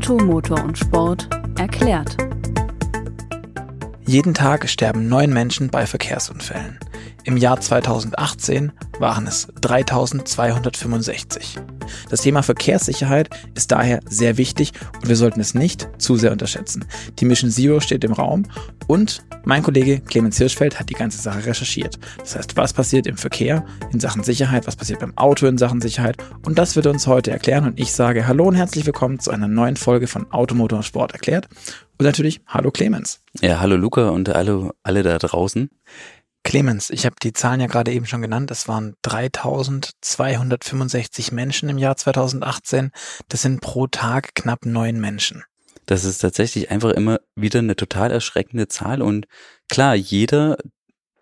Auto, Motor und Sport erklärt. Jeden Tag sterben neun Menschen bei Verkehrsunfällen. Im Jahr 2018 waren es 3265. Das Thema Verkehrssicherheit ist daher sehr wichtig und wir sollten es nicht zu sehr unterschätzen. Die Mission Zero steht im Raum und mein Kollege Clemens Hirschfeld hat die ganze Sache recherchiert. Das heißt, was passiert im Verkehr in Sachen Sicherheit, was passiert beim Auto in Sachen Sicherheit und das wird er uns heute erklären und ich sage Hallo und herzlich willkommen zu einer neuen Folge von Automotor Sport erklärt und natürlich Hallo Clemens. Ja, hallo Luca und alle, alle da draußen. Clemens, ich habe die Zahlen ja gerade eben schon genannt. Es waren 3265 Menschen im Jahr 2018. Das sind pro Tag knapp neun Menschen. Das ist tatsächlich einfach immer wieder eine total erschreckende Zahl. Und klar, jeder,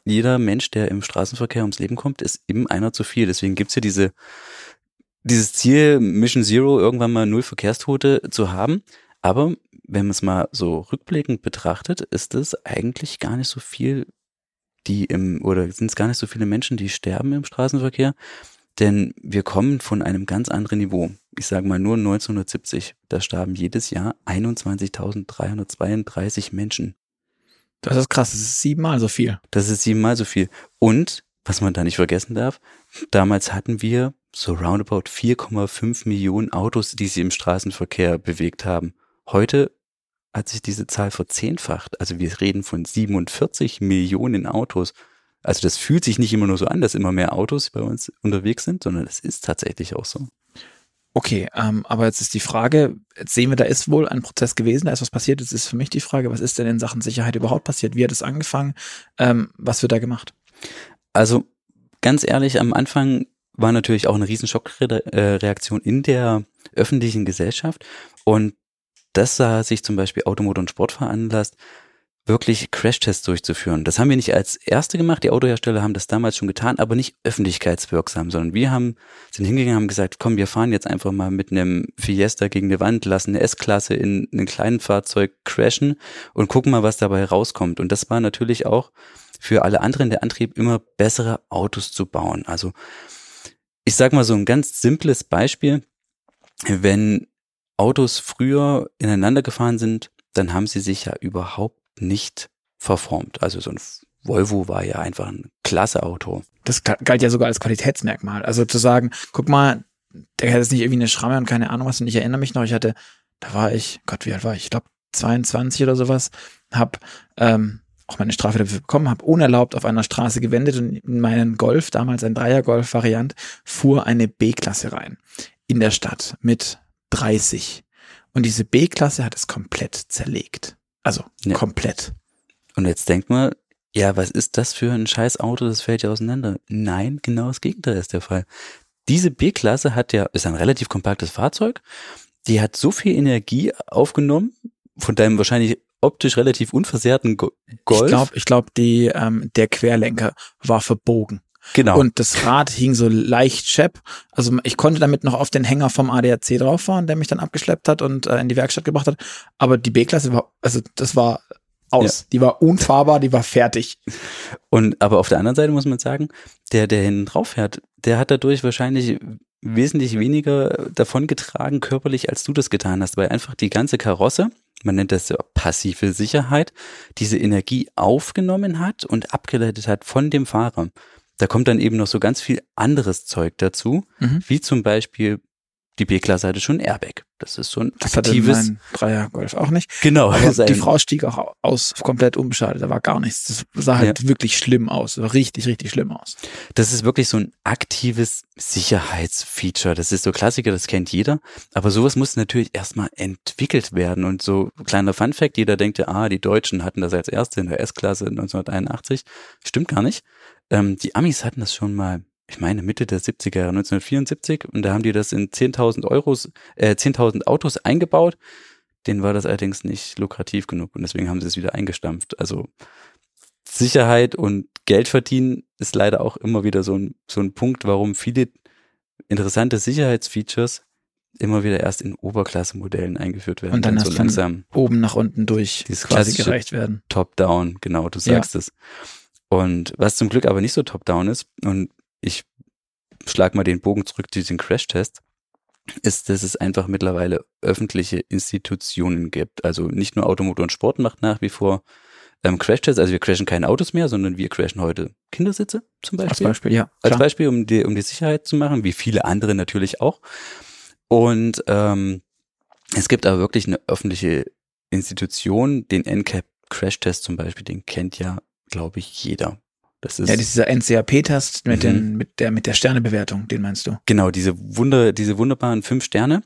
jeder Mensch, der im Straßenverkehr ums Leben kommt, ist eben einer zu viel. Deswegen gibt's ja diese, dieses Ziel, Mission Zero, irgendwann mal null Verkehrstote zu haben. Aber wenn man es mal so rückblickend betrachtet, ist es eigentlich gar nicht so viel, die im, oder sind es gar nicht so viele Menschen, die sterben im Straßenverkehr, denn wir kommen von einem ganz anderen Niveau. Ich sage mal nur 1970, da starben jedes Jahr 21.332 Menschen. Das ist krass, das ist siebenmal so viel. Das ist siebenmal so viel. Und, was man da nicht vergessen darf, damals hatten wir so roundabout 4,5 Millionen Autos, die sich im Straßenverkehr bewegt haben. Heute hat sich diese Zahl verzehnfacht. Also wir reden von 47 Millionen Autos. Also das fühlt sich nicht immer nur so an, dass immer mehr Autos bei uns unterwegs sind, sondern es ist tatsächlich auch so. Okay, ähm, aber jetzt ist die Frage, jetzt sehen wir, da ist wohl ein Prozess gewesen, da ist was passiert. Jetzt ist für mich die Frage, was ist denn in Sachen Sicherheit überhaupt passiert? Wie hat es angefangen? Ähm, was wird da gemacht? Also ganz ehrlich, am Anfang war natürlich auch eine riesen Schockreaktion in der öffentlichen Gesellschaft und das sah sich zum Beispiel Automotor und Sport veranlasst, wirklich Crashtests durchzuführen. Das haben wir nicht als erste gemacht, die Autohersteller haben das damals schon getan, aber nicht öffentlichkeitswirksam, sondern wir haben, sind hingegangen, haben gesagt, komm, wir fahren jetzt einfach mal mit einem Fiesta gegen eine Wand, lassen eine S-Klasse in einem kleinen Fahrzeug crashen und gucken mal, was dabei rauskommt. Und das war natürlich auch für alle anderen der Antrieb, immer bessere Autos zu bauen. Also ich sag mal so ein ganz simples Beispiel. Wenn Autos früher ineinander gefahren sind, dann haben sie sich ja überhaupt nicht verformt. Also so ein Volvo war ja einfach ein klasse Auto. Das galt ja sogar als Qualitätsmerkmal. Also zu sagen, guck mal, der hat jetzt nicht irgendwie eine Schramme und keine Ahnung was. Und ich erinnere mich noch, ich hatte, da war ich, Gott, wie alt war ich? Ich glaube 22 oder sowas, hab ähm, auch meine Strafe dafür bekommen, habe unerlaubt auf einer Straße gewendet und in meinen Golf, damals ein Dreier-Golf-Variant, fuhr eine B-Klasse rein in der Stadt mit 30. Und diese B-Klasse hat es komplett zerlegt. Also ja. komplett. Und jetzt denkt man, ja, was ist das für ein scheiß Auto, das fällt ja auseinander. Nein, genau das Gegenteil ist der Fall. Diese B-Klasse hat ja, ist ein relativ kompaktes Fahrzeug, die hat so viel Energie aufgenommen, von deinem wahrscheinlich optisch relativ unversehrten Golf. Ich glaube, ich glaub, die ähm, der Querlenker war verbogen. Genau. Und das Rad hing so leicht schepp. Also ich konnte damit noch auf den Hänger vom ADAC drauf fahren, der mich dann abgeschleppt hat und äh, in die Werkstatt gebracht hat. Aber die B-Klasse war, also das war aus. Ja. Die war unfahrbar, die war fertig. Und aber auf der anderen Seite muss man sagen, der, der hinten drauf fährt, der hat dadurch wahrscheinlich wesentlich weniger davon getragen körperlich, als du das getan hast, weil einfach die ganze Karosse, man nennt das ja passive Sicherheit, diese Energie aufgenommen hat und abgeleitet hat von dem Fahrer. Da kommt dann eben noch so ganz viel anderes Zeug dazu, mhm. wie zum Beispiel die B-Klasse hatte schon Airbag. Das ist so ein das aktives. Dreier Golf auch nicht. Genau. Die Frau stieg auch aus, komplett unbeschadet. Da war gar nichts. Das sah halt ja. wirklich schlimm aus. Richtig, richtig schlimm aus. Das ist wirklich so ein aktives Sicherheitsfeature. Das ist so Klassiker, das kennt jeder. Aber sowas muss natürlich erstmal entwickelt werden. Und so kleiner Fun Fact, jeder denkt ja, ah, die Deutschen hatten das als erste in der S-Klasse 1981. Stimmt gar nicht. Ähm, die Amis hatten das schon mal, ich meine Mitte der 70er Jahre, 1974, und da haben die das in 10.000 Euros, äh, 10.000 Autos eingebaut. Denen war das allerdings nicht lukrativ genug und deswegen haben sie es wieder eingestampft. Also Sicherheit und Geld verdienen ist leider auch immer wieder so ein, so ein Punkt, warum viele interessante Sicherheitsfeatures immer wieder erst in Oberklasse-Modellen eingeführt werden. Und dann, dann so langsam oben nach unten durch quasi gereicht werden. Top-down, genau, du sagst ja. es. Und was zum Glück aber nicht so top-down ist, und ich schlag mal den Bogen zurück zu diesem Crash-Test, ist, dass es einfach mittlerweile öffentliche Institutionen gibt. Also nicht nur Automotor und Sport macht nach wie vor ähm, Crashtests. Also wir crashen keine Autos mehr, sondern wir crashen heute Kindersitze zum Beispiel. Als Beispiel, ja. Als klar. Beispiel, um die, um die Sicherheit zu machen, wie viele andere natürlich auch. Und ähm, es gibt aber wirklich eine öffentliche Institution, den NCAP Crashtest zum Beispiel, den kennt ja, glaube ich, jeder. Das ist Ja, dieser NCAP-Test mit, Mhm. den, mit der, mit der Sternebewertung, den meinst du? Genau, diese Wunder, diese wunderbaren fünf Sterne.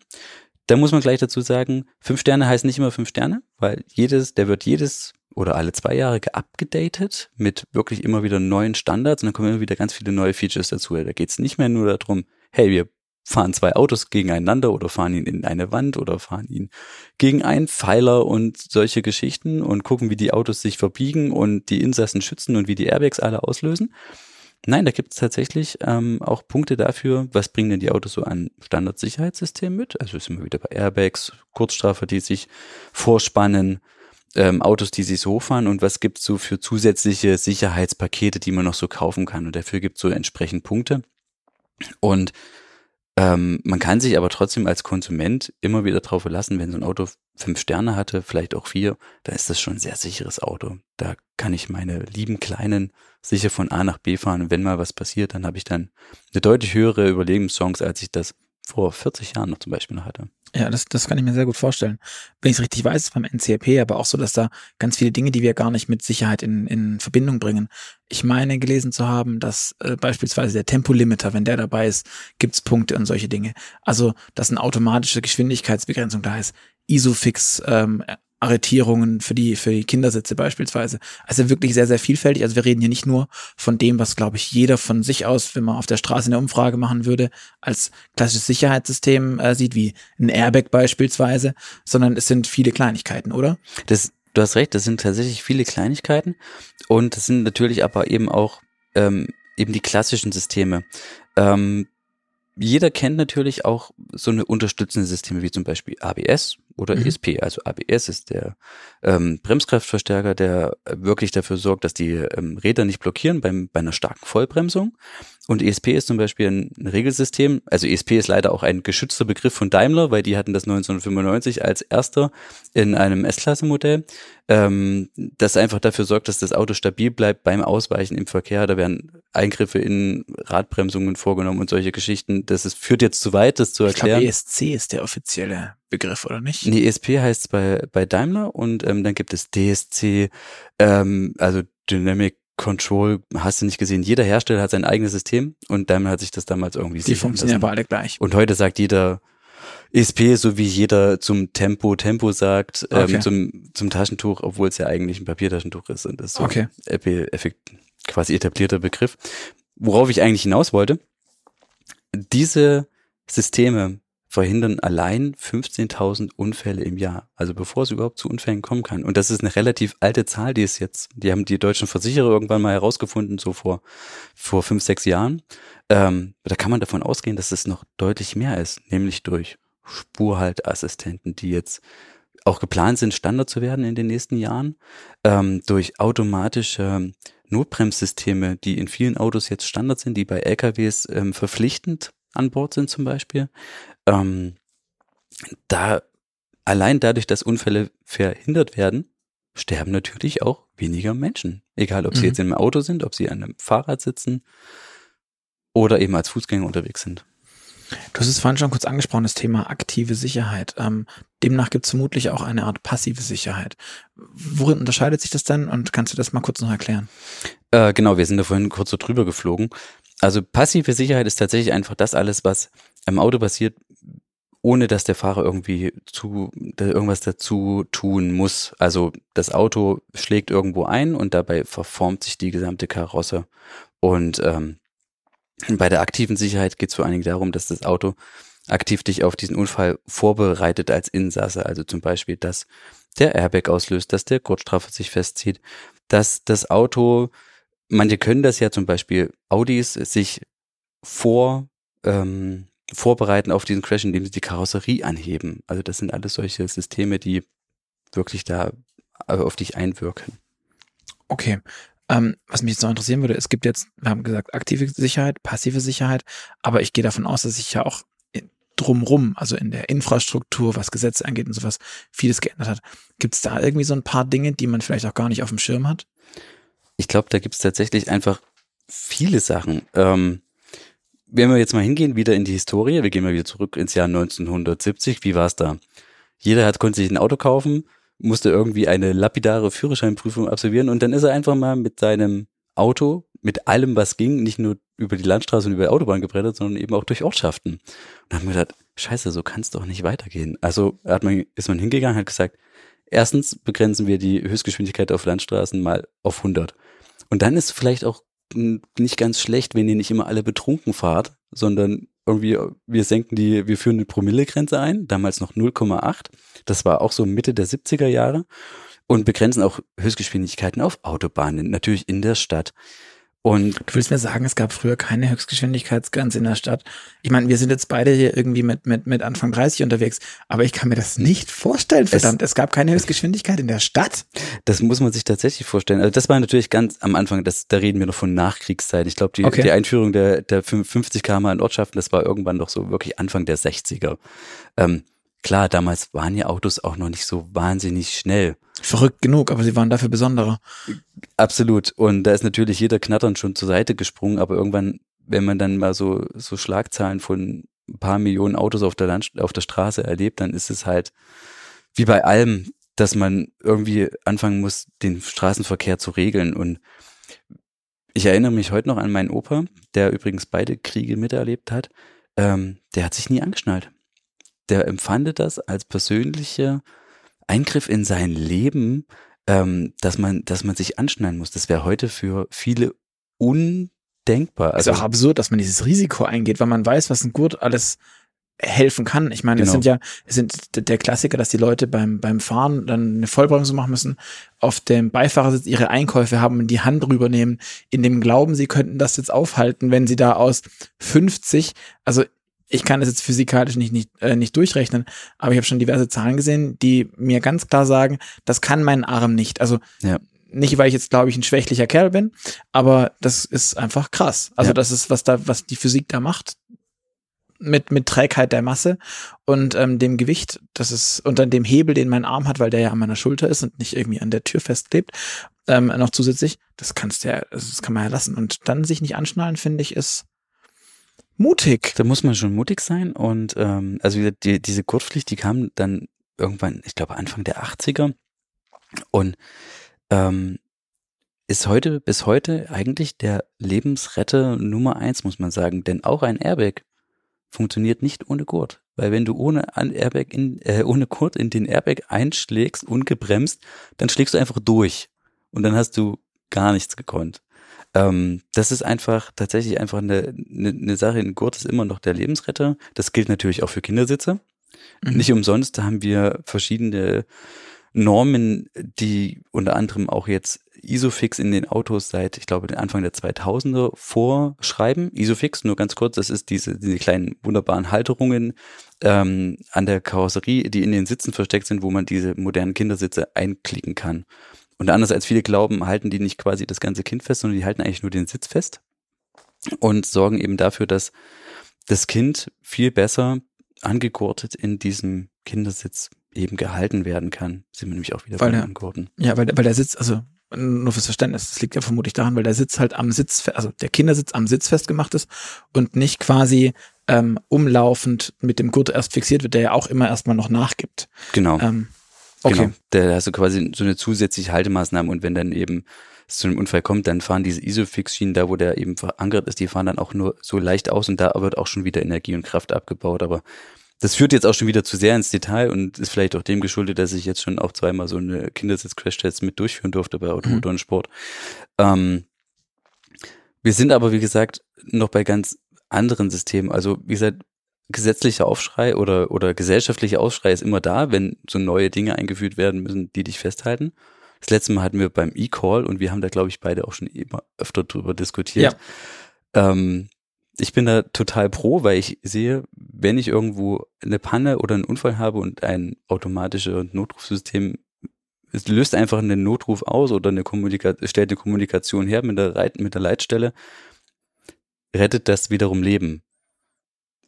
Da muss man gleich dazu sagen, fünf Sterne heißt nicht immer fünf Sterne, weil jedes, der wird jedes oder alle zwei Jahre geupgedatet mit wirklich immer wieder neuen Standards und dann kommen immer wieder ganz viele neue Features dazu. Da geht es nicht mehr nur darum, hey, wir fahren zwei Autos gegeneinander oder fahren ihn in eine Wand oder fahren ihn gegen einen Pfeiler und solche Geschichten und gucken, wie die Autos sich verbiegen und die Insassen schützen und wie die Airbags alle auslösen. Nein, da gibt es tatsächlich ähm, auch Punkte dafür, was bringen denn die Autos so an Standardsicherheitssystem mit? Also sind wir wieder bei Airbags, Kurzstrafe, die sich vorspannen, ähm, Autos, die sich so hochfahren und was gibt's so für zusätzliche Sicherheitspakete, die man noch so kaufen kann. Und dafür gibt's so entsprechend Punkte. Und ähm, man kann sich aber trotzdem als Konsument immer wieder drauf verlassen, wenn so ein Auto fünf Sterne hatte, vielleicht auch vier, dann ist das schon ein sehr sicheres Auto. Da kann ich meine lieben Kleinen sicher von A nach B fahren. Wenn mal was passiert, dann habe ich dann eine deutlich höhere Überlebenschance, als ich das vor 40 Jahren noch zum Beispiel noch hatte. Ja, das, das kann ich mir sehr gut vorstellen. Wenn ich es richtig weiß, beim NCAP aber auch so, dass da ganz viele Dinge, die wir gar nicht mit Sicherheit in, in Verbindung bringen. Ich meine gelesen zu haben, dass äh, beispielsweise der Tempolimiter, wenn der dabei ist, gibt's Punkte und solche Dinge. Also, dass eine automatische Geschwindigkeitsbegrenzung da ist. Isofix, ähm, Arretierungen für die, für die Kindersitze beispielsweise. Also wirklich sehr, sehr vielfältig. Also wir reden hier nicht nur von dem, was, glaube ich, jeder von sich aus, wenn man auf der Straße eine Umfrage machen würde, als klassisches Sicherheitssystem äh, sieht, wie ein Airbag beispielsweise, sondern es sind viele Kleinigkeiten, oder? Das, du hast recht, das sind tatsächlich viele Kleinigkeiten und das sind natürlich aber eben auch ähm, eben die klassischen Systeme. Ähm, jeder kennt natürlich auch so eine unterstützende Systeme wie zum Beispiel ABS oder Mhm. ESP. Also ABS ist der ähm, Bremskraftverstärker, der äh, wirklich dafür sorgt, dass die ähm, Räder nicht blockieren beim, bei einer starken Vollbremsung. Und ESP ist zum Beispiel ein, ein Regelsystem. Also ESP ist leider auch ein geschützter Begriff von Daimler, weil die hatten das 1995 als erster in einem S-Klasse-Modell, ähm, das einfach dafür sorgt, dass das Auto stabil bleibt beim Ausweichen im Verkehr. Da werden Eingriffe in Radbremsungen vorgenommen und solche Geschichten. Das ist, führt jetzt zu weit, das zu Ich glaube, erklären. ESC ist der offizielle Begriff, oder nicht? Nee, ESP heißt es bei, bei Daimler und ähm, dann gibt es DSC, ähm, also Dynamic Control, hast du nicht gesehen. Jeder Hersteller hat sein eigenes System und Daimler hat sich das damals irgendwie Die funktionieren aber alle gleich. Und heute sagt jeder ESP, so wie jeder zum Tempo Tempo sagt, Okay. ähm, zum, zum Taschentuch, obwohl es ja eigentlich ein Papiertaschentuch ist und das ist so Okay. effekt, quasi etablierter Begriff. Worauf ich eigentlich hinaus wollte, diese Systeme verhindern allein 15.000 Unfälle im Jahr. Also bevor es überhaupt zu Unfällen kommen kann. Und das ist eine relativ alte Zahl, die ist jetzt, die haben die deutschen Versicherer irgendwann mal herausgefunden, so vor, vor fünf, sechs Jahren. Ähm, da kann man davon ausgehen, dass es noch deutlich mehr ist, nämlich durch Spurhaltassistenten, die jetzt auch geplant sind, Standard zu werden in den nächsten Jahren, ähm, durch automatische Notbremssysteme, die in vielen Autos jetzt Standard sind, die bei LKWs ähm, verpflichtend an Bord sind zum Beispiel. Ähm, da allein dadurch, dass Unfälle verhindert werden, sterben natürlich auch weniger Menschen. Egal, ob sie Mhm. jetzt im Auto sind, ob sie an einem Fahrrad sitzen oder eben als Fußgänger unterwegs sind. Du hast es vorhin schon kurz angesprochen, das Thema aktive Sicherheit. Ähm, demnach gibt es vermutlich auch eine Art passive Sicherheit. Worin unterscheidet sich das denn und kannst du das mal kurz noch erklären? Äh, genau, wir sind da vorhin kurz so drüber geflogen. Also passive Sicherheit ist tatsächlich einfach das alles, was am Auto passiert, ohne dass der Fahrer irgendwie zu da irgendwas dazu tun muss. Also das Auto schlägt irgendwo ein und dabei verformt sich die gesamte Karosse. Und ähm, bei der aktiven Sicherheit geht es vor allen Dingen darum, dass das Auto aktiv dich auf diesen Unfall vorbereitet als Insasse. Also zum Beispiel, dass der Airbag auslöst, dass der Kurzstrafe sich festzieht, dass das Auto, manche können das ja zum Beispiel Audis sich vor ähm, vorbereiten auf diesen Crash, indem sie die Karosserie anheben. Also das sind alles solche Systeme, die wirklich da äh, auf dich einwirken. Okay. Ähm, was mich jetzt noch interessieren würde, es gibt jetzt, wir haben gesagt, aktive Sicherheit, passive Sicherheit, aber ich gehe davon aus, dass ich ja auch drumrum, also in der Infrastruktur, was Gesetze angeht und sowas, vieles geändert hat. Gibt es da irgendwie so ein paar Dinge, die man vielleicht auch gar nicht auf dem Schirm hat? Ich glaube, da gibt es tatsächlich einfach viele Sachen. Ähm, wenn wir jetzt mal hingehen, wieder in die Historie, wir gehen mal wieder zurück ins Jahr 1970, wie war es da? Jeder hat, konnte sich ein Auto kaufen, musste irgendwie eine lapidare Führerscheinprüfung absolvieren und dann ist er einfach mal mit seinem Auto, mit allem, was ging, nicht nur über die Landstraße und über die Autobahn gebrettert, sondern eben auch durch Ortschaften. Und dann haben wir gedacht, scheiße, so kann es doch nicht weitergehen. Also hat man, ist man hingegangen, hat gesagt, erstens begrenzen wir die Höchstgeschwindigkeit auf Landstraßen mal auf 100. Und dann ist vielleicht auch nicht ganz schlecht, wenn ihr nicht immer alle betrunken fahrt, sondern irgendwie, wir senken die, wir führen eine Promillegrenze ein, damals noch 0,8. Das war auch so Mitte der 70er Jahre und begrenzen auch Höchstgeschwindigkeiten auf Autobahnen, natürlich in der Stadt. Und du willst mir sagen, es gab früher keine Höchstgeschwindigkeitsgrenze in der Stadt. Ich meine, wir sind jetzt beide hier irgendwie mit, mit, mit Anfang 30 unterwegs, aber ich kann mir das nicht vorstellen, verdammt. Es, es gab keine Höchstgeschwindigkeit in der Stadt. Das muss man sich tatsächlich vorstellen. Also das war natürlich ganz am Anfang, das, da reden wir noch von Nachkriegszeit. Ich glaube, die, okay. die Einführung der, der 50 km in Ortschaften, das war irgendwann doch so wirklich Anfang der 60er. Ähm, klar, damals waren ja Autos auch noch nicht so wahnsinnig schnell. Verrückt genug, aber sie waren dafür besonderer. Absolut. Und da ist natürlich jeder Knattern schon zur Seite gesprungen, aber irgendwann, wenn man dann mal so, so Schlagzahlen von ein paar Millionen Autos auf der, Land, auf der Straße erlebt, dann ist es halt wie bei allem, dass man irgendwie anfangen muss, den Straßenverkehr zu regeln. Und ich erinnere mich heute noch an meinen Opa, der übrigens beide Kriege miterlebt hat. Ähm, der hat sich nie angeschnallt. Der empfandet das als persönliche Eingriff in sein Leben, ähm, dass man, dass man sich anschneiden muss. Das wäre heute für viele undenkbar. Also ist auch absurd, dass man dieses Risiko eingeht, weil man weiß, was ein Gurt alles helfen kann. Ich meine, genau. es sind ja, es sind der Klassiker, dass die Leute beim, beim Fahren dann eine Vollbremsung machen müssen, auf dem Beifahrersitz ihre Einkäufe haben und die Hand rübernehmen, in dem Glauben, sie könnten das jetzt aufhalten, wenn sie da aus 50, also ich kann das jetzt physikalisch nicht, nicht, äh, nicht durchrechnen, aber ich habe schon diverse Zahlen gesehen, die mir ganz klar sagen, das kann mein Arm nicht. Also ja. nicht, weil ich jetzt, glaube ich, ein schwächlicher Kerl bin, aber das ist einfach krass. Also ja. das ist, was da, was die Physik da macht, mit, mit Trägheit der Masse und ähm, dem Gewicht, das ist, und dann dem Hebel, den mein Arm hat, weil der ja an meiner Schulter ist und nicht irgendwie an der Tür festklebt, ähm, noch zusätzlich, das kannst du ja, das kann man ja lassen. Und dann sich nicht anschnallen, finde ich, ist mutig. Da muss man schon mutig sein und ähm, also die, diese Gurtpflicht, die kam dann irgendwann, ich glaube Anfang der 80er und ähm, ist heute bis heute eigentlich der Lebensretter Nummer eins, muss man sagen. Denn auch ein Airbag funktioniert nicht ohne Gurt. Weil wenn du ohne Airbag in, äh, ohne Gurt in den Airbag einschlägst, ungebremst, dann schlägst du einfach durch. Und dann hast du gar nichts gekonnt. Ähm, das ist einfach tatsächlich einfach eine, eine, eine Sache. Ein Gurt ist immer noch der Lebensretter. Das gilt natürlich auch für Kindersitze. Mhm. Nicht umsonst haben wir verschiedene Normen, die unter anderem auch jetzt Isofix in den Autos seit, ich glaube, den Anfang der 2000er vorschreiben. Isofix, nur ganz kurz, das ist diese, diese kleinen wunderbaren Halterungen ähm, an der Karosserie, die in den Sitzen versteckt sind, wo man diese modernen Kindersitze einklicken kann. Und anders als viele glauben, halten die nicht quasi das ganze Kind fest, sondern die halten eigentlich nur den Sitz fest und sorgen eben dafür, dass das Kind viel besser angegurtet in diesem Kindersitz eben gehalten werden kann. Sind wir nämlich auch wieder weil bei Angurten. Ja, weil, weil der Sitz, also nur fürs Verständnis, das liegt ja vermutlich daran, weil der Sitz halt am Sitz, also der Kindersitz am Sitz festgemacht ist und nicht quasi ähm, umlaufend mit dem Gurt erst fixiert wird, der ja auch immer erstmal noch nachgibt. Genau. Ähm, Okay. Genau. Da hast du quasi so eine zusätzliche Haltemaßnahme und wenn dann eben es zu einem Unfall kommt, dann fahren diese Isofix-Schienen da, wo der eben verankert ist, die fahren dann auch nur so leicht aus und da wird auch schon wieder Energie und Kraft abgebaut. Aber das führt jetzt auch schon wieder zu sehr ins Detail und ist vielleicht auch dem geschuldet, dass ich jetzt schon auch zweimal so eine Kindersitz-Crash-Test mit durchführen durfte bei Automotor mhm. und Sport. Ähm, wir sind aber, wie gesagt, noch bei ganz anderen Systemen. Also, wie gesagt, gesetzlicher Aufschrei oder, oder gesellschaftlicher Aufschrei ist immer da, wenn so neue Dinge eingeführt werden müssen, die dich festhalten. Das letzte Mal hatten wir beim E-Call und wir haben da, glaube ich, beide auch schon immer öfter drüber diskutiert. Ja. Ähm, ich bin da total pro, weil ich sehe, wenn ich irgendwo eine Panne oder einen Unfall habe und ein automatisches Notrufsystem es löst einfach einen Notruf aus oder eine Kommunika stellt eine Kommunikation her mit der, Reit mit der Leitstelle, rettet das wiederum Leben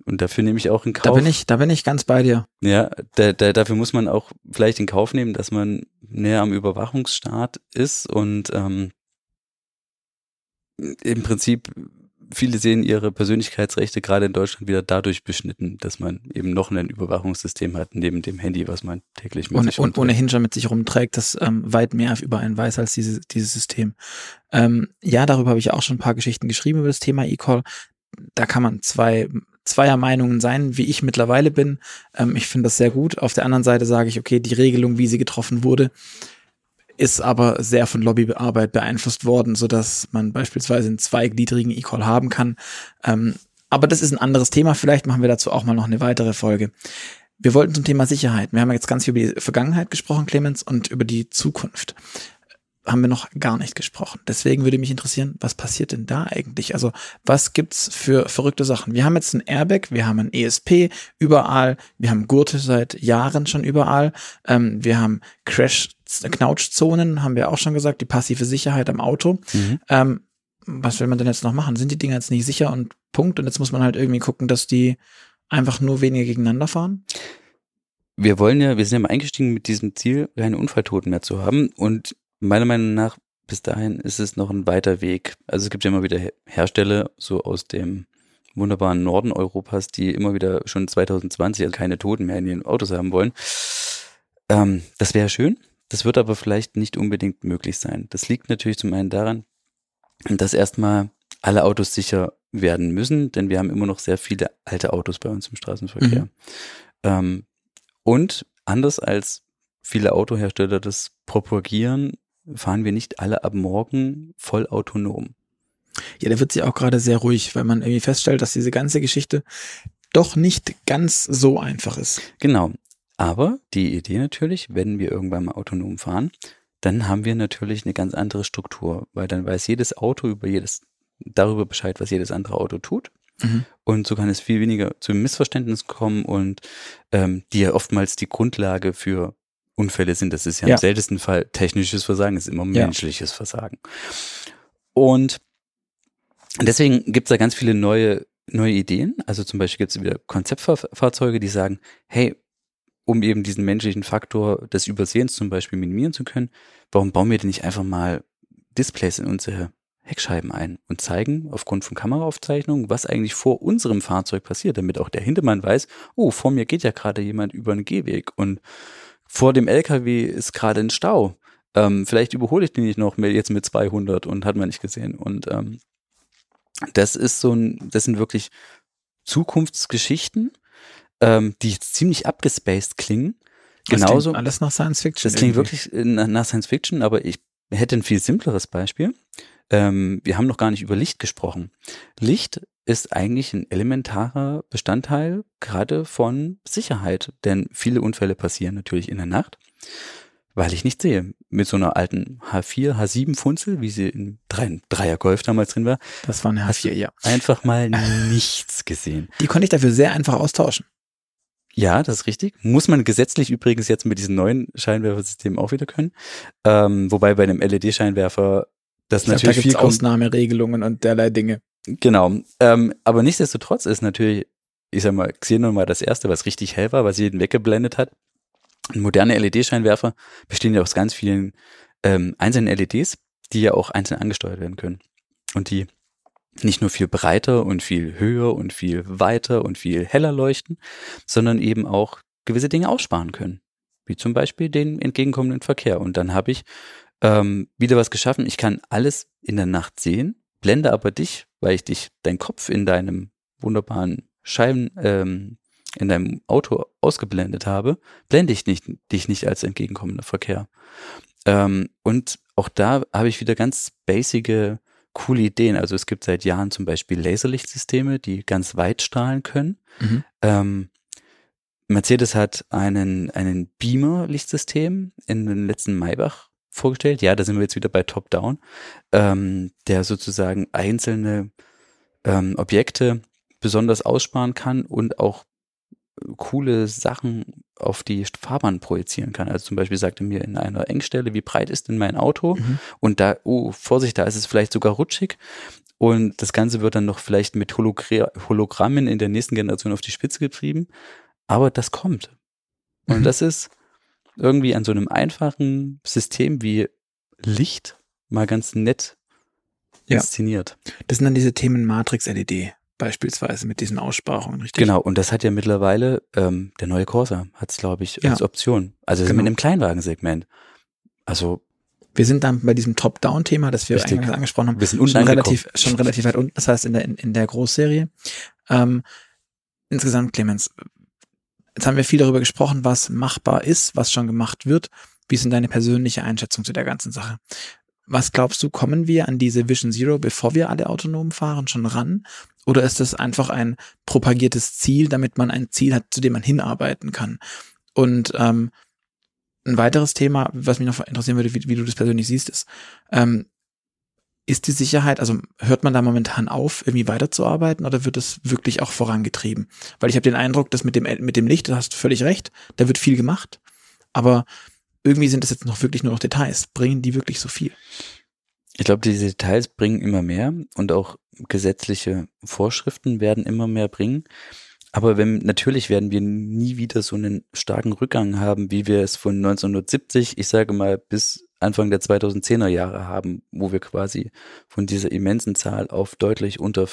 Und dafür nehme ich auch in Kauf. Da bin ich, da bin ich ganz bei dir. Ja, da, da, dafür muss man auch vielleicht in Kauf nehmen, dass man näher am Überwachungsstaat ist und ähm, im Prinzip viele sehen ihre Persönlichkeitsrechte gerade in Deutschland wieder dadurch beschnitten, dass man eben noch ein Überwachungssystem hat neben dem Handy, was man täglich mit und, sich und ohnehin schon mit sich rumträgt, das ähm, weit mehr über einen weiß als diese, dieses System. Ähm, ja, darüber habe ich auch schon ein paar Geschichten geschrieben über das Thema E-Call. Da kann man zwei zweier Meinungen sein, wie ich mittlerweile bin. Ähm, ich finde das sehr gut. Auf der anderen Seite sage ich, okay, die Regelung, wie sie getroffen wurde, ist aber sehr von Lobbyarbeit beeinflusst worden, so dass man beispielsweise einen zweigliedrigen E-Call haben kann. Ähm, aber das ist ein anderes Thema. Vielleicht machen wir dazu auch mal noch eine weitere Folge. Wir wollten zum Thema Sicherheit. Wir haben jetzt ganz viel über die Vergangenheit gesprochen, Clemens, und über die Zukunft haben wir noch gar nicht gesprochen. Deswegen würde mich interessieren, was passiert denn da eigentlich? Also, was gibt's für verrückte Sachen? Wir haben jetzt ein Airbag, wir haben ein ESP überall, wir haben Gurte seit Jahren schon überall, ähm, wir haben Crash, Knautschzonen, haben wir auch schon gesagt, die passive Sicherheit am Auto. Mhm. Ähm, was will man denn jetzt noch machen? Sind die Dinger jetzt nicht sicher und Punkt? Und jetzt muss man halt irgendwie gucken, dass die einfach nur weniger gegeneinander fahren? Wir wollen ja, wir sind ja mal eingestiegen mit diesem Ziel, keine Unfalltoten mehr zu haben. Und meiner Meinung nach, bis dahin ist es noch ein weiter Weg. Also es gibt ja immer wieder Hersteller, so aus dem wunderbaren Norden Europas, die immer wieder schon 2020 also keine Toten mehr in ihren Autos haben wollen. Ähm, das wäre schön. Das wird aber vielleicht nicht unbedingt möglich sein. Das liegt natürlich zum einen daran, dass erstmal alle Autos sicher werden müssen, denn wir haben immer noch sehr viele alte Autos bei uns im Straßenverkehr. Mhm. Ähm, und anders als viele Autohersteller das propagieren, fahren wir nicht alle ab morgen voll autonom. Ja, da wird sie auch gerade sehr ruhig, weil man irgendwie feststellt, dass diese ganze Geschichte doch nicht ganz so einfach ist. Genau. Aber die Idee natürlich, wenn wir irgendwann mal autonom fahren, dann haben wir natürlich eine ganz andere Struktur, weil dann weiß jedes Auto über jedes, darüber Bescheid, was jedes andere Auto tut. Mhm. Und so kann es viel weniger zu Missverständnissen kommen und ähm, die ja oftmals die Grundlage für Unfälle sind. Das ist ja, ja. im seltensten Fall technisches Versagen, ist immer menschliches ja. Versagen. Und deswegen gibt es da ganz viele neue, neue Ideen. Also zum Beispiel gibt es wieder Konzeptfahrzeuge, die sagen, hey, um eben diesen menschlichen Faktor des Übersehens zum Beispiel minimieren zu können, warum bauen wir denn nicht einfach mal Displays in unsere Heckscheiben ein und zeigen aufgrund von Kameraaufzeichnungen, was eigentlich vor unserem Fahrzeug passiert, damit auch der Hintermann weiß, oh, vor mir geht ja gerade jemand über einen Gehweg und vor dem LKW ist gerade ein Stau. Ähm, vielleicht überhole ich den nicht noch jetzt mit 200 und hat man nicht gesehen. Und ähm, das ist so ein, das sind wirklich Zukunftsgeschichten, ähm, die ziemlich abgespaced klingen. Genauso. Das alles nach Science Fiction. Das klingt irgendwie. wirklich äh, nach Science Fiction, aber ich hätte ein viel simpleres Beispiel. Ähm, wir haben noch gar nicht über Licht gesprochen. Licht ist eigentlich ein elementarer Bestandteil gerade von Sicherheit, denn viele Unfälle passieren natürlich in der Nacht, weil ich nicht sehe. Mit so einer alten H4, H7 Funzel, wie sie in Dreier Golf damals drin war. Das war eine H4, ja. Einfach mal nichts gesehen. Die konnte ich dafür sehr einfach austauschen. Ja, das ist richtig. Muss man gesetzlich übrigens jetzt mit diesem neuen Scheinwerfersystem auch wieder können. Ähm, wobei bei einem LED-Scheinwerfer das ich natürlich glaub, da viel Ausnahmeregelungen und derlei Dinge. Genau. Ähm, aber nichtsdestotrotz ist natürlich, ich sag mal, Xenon mal das erste, was richtig hell war, was jeden weggeblendet hat. Moderne LED-Scheinwerfer bestehen ja aus ganz vielen ähm, einzelnen LEDs, die ja auch einzeln angesteuert werden können. Und die nicht nur viel breiter und viel höher und viel weiter und viel heller leuchten, sondern eben auch gewisse Dinge aussparen können. Wie zum Beispiel den entgegenkommenden Verkehr. Und dann habe ich ähm, wieder was geschaffen. Ich kann alles in der Nacht sehen, blende aber dich, weil ich dich, dein Kopf in deinem wunderbaren Scheiben, ähm, in deinem Auto ausgeblendet habe, blende ich nicht, dich nicht als entgegenkommender Verkehr. Ähm, und auch da habe ich wieder ganz basige, coole Ideen. Also es gibt seit Jahren zum Beispiel Laserlichtsysteme, die ganz weit strahlen können. Mhm. Ähm, Mercedes hat einen, einen Beamer-Lichtsystem in den letzten Maybach vorgestellt. Ja, da sind wir jetzt wieder bei Top-Down, ähm, der sozusagen einzelne ähm, Objekte besonders aussparen kann und auch coole Sachen auf die Fahrbahn projizieren kann. Also zum Beispiel sagte mir in einer Engstelle, wie breit ist denn mein Auto? Mhm. Und da, oh, Vorsicht, da ist es vielleicht sogar rutschig. Und das Ganze wird dann noch vielleicht mit Hologra Hologrammen in der nächsten Generation auf die Spitze getrieben. Aber das kommt. Und Mhm. das ist irgendwie an so einem einfachen System wie Licht mal ganz nett Ja. inszeniert. Das sind dann diese Themen Matrix LED beispielsweise mit diesen Aussparungen, richtig? Genau, und das hat ja mittlerweile, ähm, der neue Corsa hat es, glaube ich, Ja. als Option. Also Genau. mit einem Kleinwagensegment. Also Wir sind dann bei diesem Top-Down-Thema, das wir Richtig. eingangs angesprochen haben, wir sind unten schon relativ, schon relativ weit unten, das heißt in der, in, in der Großserie. Ähm, insgesamt, Clemens, jetzt haben wir viel darüber gesprochen, was machbar ist, was schon gemacht wird. Wie ist denn deine persönliche Einschätzung zu der ganzen Sache? Was glaubst du, kommen wir an diese Vision Zero, bevor wir alle autonom fahren, schon ran? Oder ist das einfach ein propagiertes Ziel, damit man ein Ziel hat, zu dem man hinarbeiten kann? Und ähm, ein weiteres Thema, was mich noch interessieren würde, wie, wie du das persönlich siehst, ist, ähm, ist die Sicherheit, also hört man da momentan auf, irgendwie weiterzuarbeiten oder wird es wirklich auch vorangetrieben? Weil ich habe den Eindruck, dass mit dem, mit dem Licht, da hast du völlig recht, da wird viel gemacht, aber irgendwie sind es jetzt noch wirklich nur noch Details. Bringen die wirklich so viel? Ich glaube, diese Details bringen immer mehr und auch gesetzliche Vorschriften werden immer mehr bringen. Aber wenn, natürlich werden wir nie wieder so einen starken Rückgang haben, wie wir es von 1970, ich sage mal, bis Anfang der 2010er Jahre haben, wo wir quasi von dieser immensen Zahl auf deutlich unter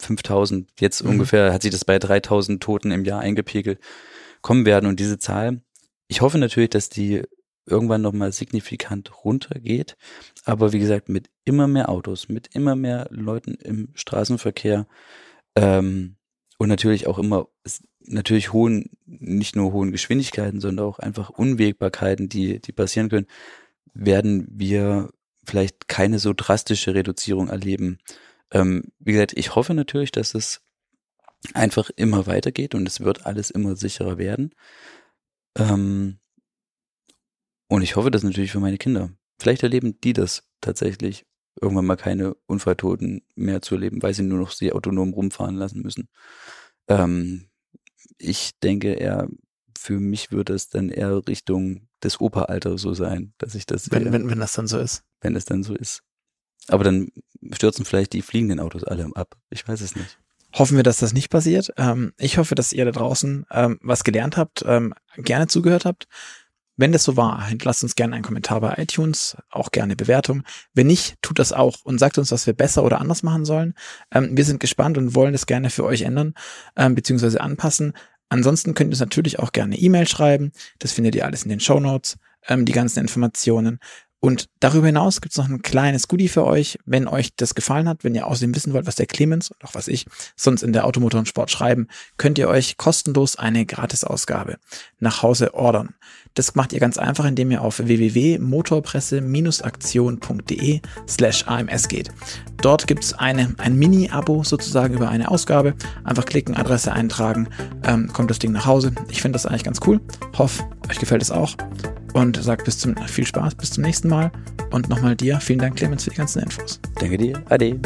5000, jetzt Mhm. ungefähr hat sich das bei 3000 Toten im Jahr eingepegelt, kommen werden. Und diese Zahl, ich hoffe natürlich, dass die irgendwann nochmal signifikant runtergeht. Aber wie gesagt, mit immer mehr Autos, mit immer mehr Leuten im Straßenverkehr ähm, und natürlich auch immer, natürlich hohen, nicht nur hohen Geschwindigkeiten, sondern auch einfach Unwägbarkeiten, die, die passieren können, werden wir vielleicht keine so drastische Reduzierung erleben. Ähm, wie gesagt, ich hoffe natürlich, dass es einfach immer weitergeht und es wird alles immer sicherer werden. Ähm, und ich hoffe das natürlich für meine Kinder. Vielleicht erleben die das tatsächlich, irgendwann mal keine Unfalltoten mehr zu erleben, weil sie nur noch sie autonom rumfahren lassen müssen. Ähm, ich denke eher, für mich würde es dann eher Richtung des Operalters so sein, dass ich das Wenn, sehe, wenn, wenn das dann so ist. wenn es dann so ist. Aber dann stürzen vielleicht die fliegenden Autos alle ab. Ich weiß es nicht. Hoffen wir, dass das nicht passiert. Ähm, ich hoffe, dass ihr da draußen ähm, was gelernt habt, ähm, gerne zugehört habt. Wenn das so war, hinterlasst uns gerne einen Kommentar bei iTunes, auch gerne Bewertung. Wenn nicht, tut das auch und sagt uns, was wir besser oder anders machen sollen. Ähm, wir sind gespannt und wollen das gerne für euch ändern ähm, bzw. anpassen. Ansonsten könnt ihr uns natürlich auch gerne E-Mail schreiben. Das findet ihr alles in den Show Notes, ähm, die ganzen Informationen. Und darüber hinaus gibt es noch ein kleines Goodie für euch, wenn euch das gefallen hat, wenn ihr außerdem wissen wollt, was der Clemens und auch was ich sonst in der Automotor und Sport schreiben, könnt ihr euch kostenlos eine Gratisausgabe nach Hause ordern. Das macht ihr ganz einfach, indem ihr auf www.motorpresse-aktion.de slash AMS geht. Dort gibt es ein Mini-Abo sozusagen über eine Ausgabe. Einfach klicken, Adresse eintragen, ähm, kommt das Ding nach Hause. Ich finde das eigentlich ganz cool. Hoff, euch gefällt es auch. Und sagt bis zum, viel Spaß, bis zum nächsten Mal. Und nochmal dir, vielen Dank, Clemens, für die ganzen Infos. Danke dir. Ade.